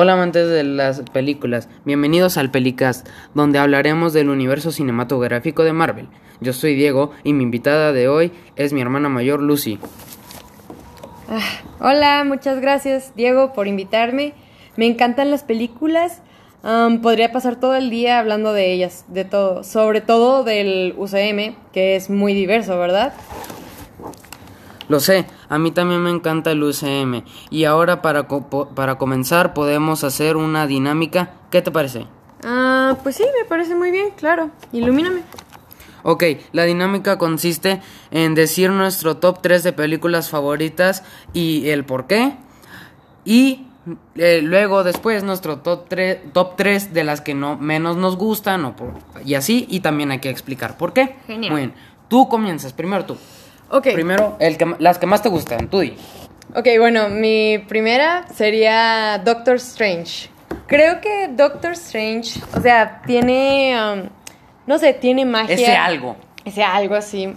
Hola amantes de las películas, bienvenidos al Pelicast, donde hablaremos del universo cinematográfico de Marvel. Yo soy Diego y mi invitada de hoy es mi hermana mayor Lucy. Ah, hola, muchas gracias Diego por invitarme. Me encantan las películas. Um, podría pasar todo el día hablando de ellas, de todo, sobre todo del UCM, que es muy diverso, ¿verdad? Lo sé, a mí también me encanta el UCM. Y ahora para, para comenzar podemos hacer una dinámica. ¿Qué te parece? Ah, pues sí, me parece muy bien, claro. Ilumíname. Ok, la dinámica consiste en decir nuestro top 3 de películas favoritas y el por qué. Y eh, luego después nuestro top 3, top 3 de las que no menos nos gustan o y así. Y también hay que explicar por qué. Genial. Muy bien. Tú comienzas, primero tú. Ok. Primero, el que, las que más te gustan, tú di. Ok, bueno, mi primera sería Doctor Strange. Creo que Doctor Strange, o sea, tiene, um, no sé, tiene magia. Ese algo. Ese algo así.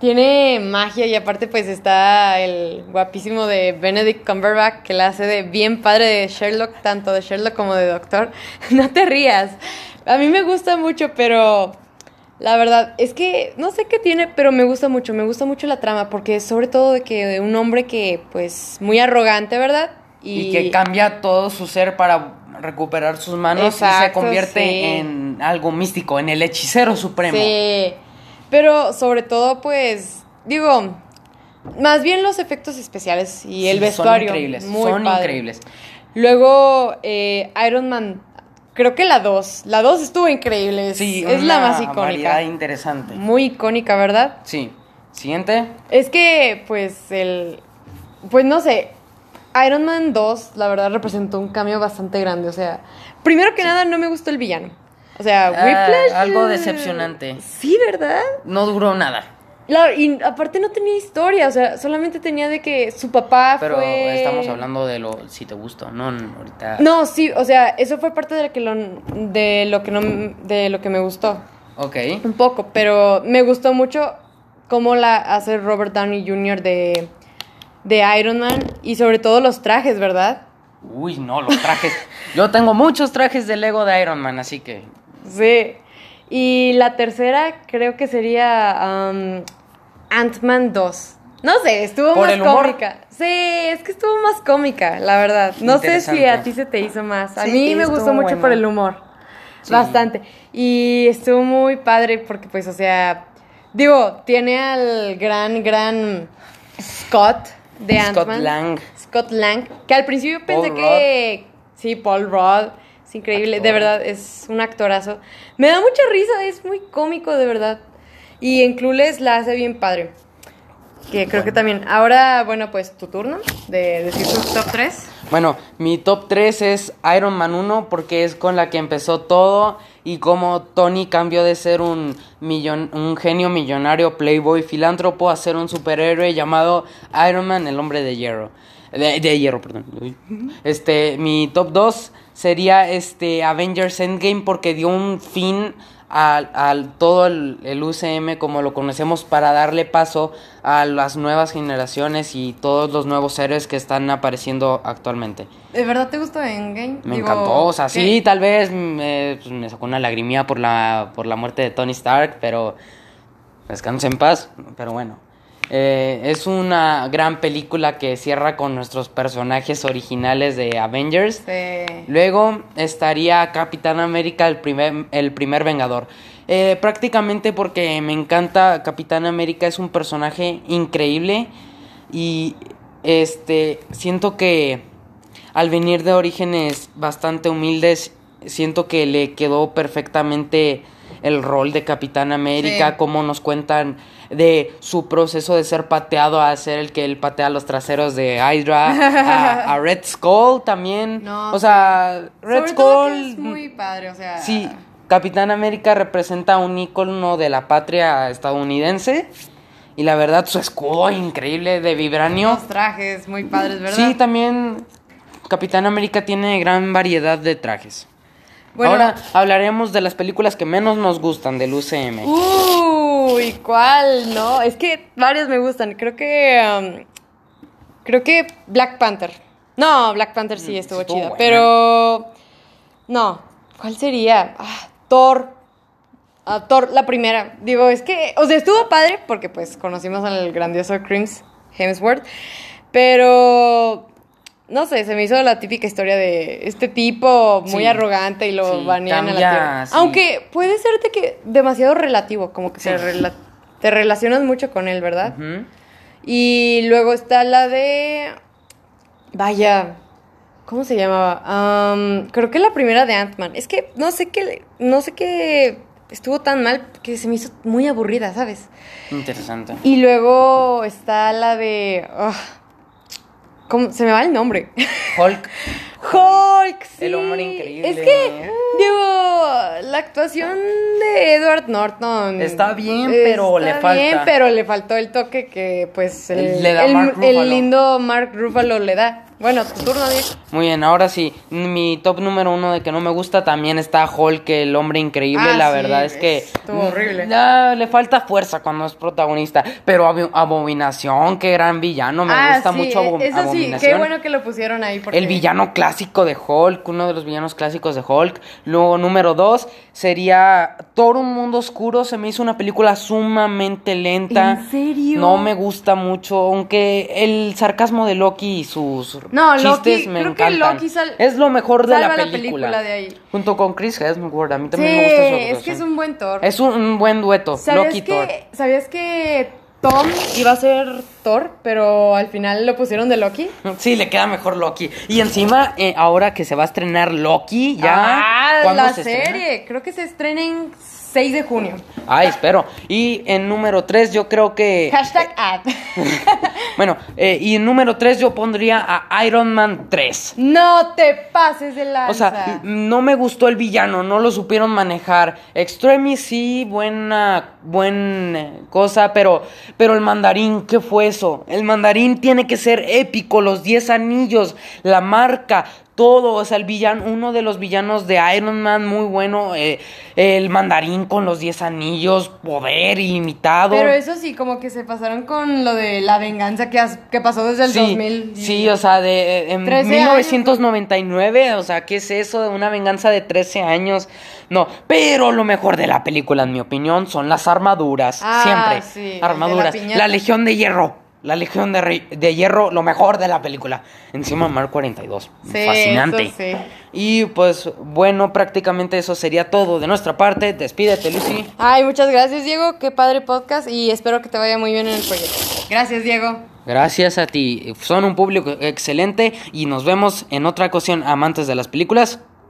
Tiene magia y aparte pues está el guapísimo de Benedict Cumberbatch que la hace de bien padre de Sherlock, tanto de Sherlock como de Doctor. no te rías. A mí me gusta mucho, pero la verdad, es que no sé qué tiene, pero me gusta mucho, me gusta mucho la trama, porque sobre todo de que un hombre que, pues, muy arrogante, ¿verdad? Y, que cambia todo su ser para recuperar sus manos y se convierte en algo místico, en el hechicero supremo. Sí, pero sobre todo, pues, digo, más bien los efectos especiales y el vestuario. Son increíbles, son increíbles. Luego, eh, Iron Man Creo que la 2. La 2 estuvo increíble. Sí, es la más icónica. interesante. Muy icónica, ¿verdad? Sí. Siguiente. Es que, pues, el. Pues no sé. Iron Man 2, la verdad, representó un cambio bastante grande. O sea, primero que nada, no me gustó el villano. O sea, ah, Whiplash. algo decepcionante. Sí, ¿verdad? No duró nada. Claro, y aparte no tenía historia, o sea, solamente tenía de que su papá Pero fue... estamos hablando de lo si te gustó, no ahorita. No, sí, o sea, eso fue parte de lo que lo, de lo que no de lo que me gustó. Ok. Un poco, pero me gustó mucho cómo la hace Robert Downey Jr. de de Iron Man y sobre todo los trajes, ¿verdad? Uy, no, los trajes. Yo tengo muchos trajes de Lego de Iron Man, así que Sí. Y la tercera creo que sería um, Ant-Man 2. No sé, estuvo más cómica. Sí, es que estuvo más cómica, la verdad. No sé si a ti se te hizo más. A mí me gustó mucho por el humor. Bastante. Y estuvo muy padre porque, pues, o sea, digo, tiene al gran, gran Scott de Ant-Man. Scott Lang. Scott Lang. Que al principio pensé que... Sí, Paul Rudd. Es increíble, de verdad, es un actorazo. Me da mucha risa, es muy cómico, de verdad. Y en Clueless la hace bien padre. Que creo que también. Ahora, bueno, pues tu turno de decir tu top 3. Bueno, mi top 3 es Iron Man 1 porque es con la que empezó todo y como Tony cambió de ser un, millon, un genio millonario, playboy, filántropo a ser un superhéroe llamado Iron Man, el hombre de hierro. De, de hierro, perdón. Este, mi top 2 sería este Avengers Endgame porque dio un fin al, todo el, UCM como lo conocemos para darle paso a las nuevas generaciones y todos los nuevos héroes que están apareciendo actualmente. ¿De verdad te gustó Endgame? Me encantó, o sea, sí, tal vez me, pues, me sacó una lagrimía por la, por la muerte de Tony Stark, pero descanse en paz, pero bueno. Eh, es una gran película que cierra con nuestros personajes originales de Avengers. Luego estaría Capitán América, el primer, el primer Vengador. Eh, prácticamente porque me encanta Capitán América, es un personaje increíble y este siento que al venir de orígenes bastante humildes, siento que le quedó perfectamente el rol de Capitán América, como nos cuentan de su proceso de ser pateado a ser el que él patea los traseros de Hydra, a, Red Skull también. o sea, Red Skull. es muy padre, o sea. Sí, Capitán América representa un ícono de la patria estadounidense. Y la verdad, su escudo increíble de vibranio. Los trajes muy padres, ¿verdad? Sí, también Capitán América tiene gran variedad de trajes. Ahora hablaremos de las películas que menos nos gustan del UCM. Uy, ¿cuál? No, es que varias me gustan. Creo que. Um, creo que Black Panther. No, Black Panther sí estuvo, chida. Pero. No. ¿Cuál sería? Ah, Thor. Ah, Thor, la primera. Digo, es que. O sea, estuvo padre porque, pues, conocimos al grandioso Crims Hemsworth. Pero. No sé, se me hizo la típica historia de este tipo muy arrogante y lo banean a la tierra. Aunque puede ser de que demasiado relativo, como que se te relacionas mucho con él, ¿verdad? Y luego está la de. Vaya. ¿Cómo se llamaba? creo que la primera de Ant-Man. Es que no sé qué. No sé qué. Estuvo tan mal que se me hizo muy aburrida, ¿sabes? Interesante. Y luego está la de. ¿Cómo? Se me va el nombre. Hulk. Hulk, sí. El hombre increíble. Es que, digo, la actuación de Edward Norton. Está bien, pero le falta. Está bien, pero le faltó el toque que, pues, el, el lindo Mark Ruffalo le da. Bueno, tu turno, Diego. Muy bien, ahora sí, mi top número uno de que no me gusta también está Hulk, el hombre increíble. Ah, la verdad es que. Estuvo horrible. le falta fuerza cuando es protagonista. Pero Abominación, qué gran villano. Me ah, gusta mucho Eso sí, qué bueno que lo pusieron ahí. El villano clásico de Hulk, uno de los villanos clásicos de Hulk. Luego, número dos, sería Thor, un mundo oscuro. Se me hizo una película sumamente lenta. ¿En serio? No me gusta mucho, aunque el sarcasmo de Loki y sus no, chistes me encantan. es lo mejor de la película. de ahí. Junto con Chris Hemsworth, a mí también me gusta eso. Es que es un buen Thor. Es un, buen dueto, Loki Thor. ¿Sabías que Tom iba a ser Thor, pero al final lo pusieron de Loki. Sí, le queda mejor Loki. Y encima, eh, ahora que se va a estrenar Loki, ya. Ah, la serie. Creo que se estrena en 6 de junio. Ay, espero. Y en número 3 yo creo que... Hashtag ad. bueno, eh, y en número 3 yo pondría a Iron Man 3. No te pases de lanza. O sea, no me gustó el villano, no lo supieron manejar. Extremis sí, buena, buena cosa, pero, pero el mandarín, ¿qué fue eso? El mandarín tiene que ser épico, los 10 anillos, la marca, todo, o sea, el villano, uno de los villanos de Iron Man, muy bueno, eh, el mandarín con los 10 anillos, poder ilimitado. Pero eso sí, como que se pasaron con lo de la venganza que, que pasó desde el 2000. Sí, o sea, de en 1999, o sea, ¿qué es eso de una venganza de 13 años? No, pero lo mejor de la película, en mi opinión, son las armaduras, ah, siempre. Sí, armaduras, la Legión de Hierro. La Legión de, Hierro, lo mejor de la película. Encima Mark 42. Fascinante. sí. Y pues bueno, prácticamente eso sería todo de nuestra parte. Despídete, Lucy. Ay, muchas gracias, Diego. Qué padre podcast y espero que te vaya muy bien en el proyecto. Gracias, Diego. Gracias a ti. Son un público excelente y nos vemos en otra ocasión, amantes de las películas.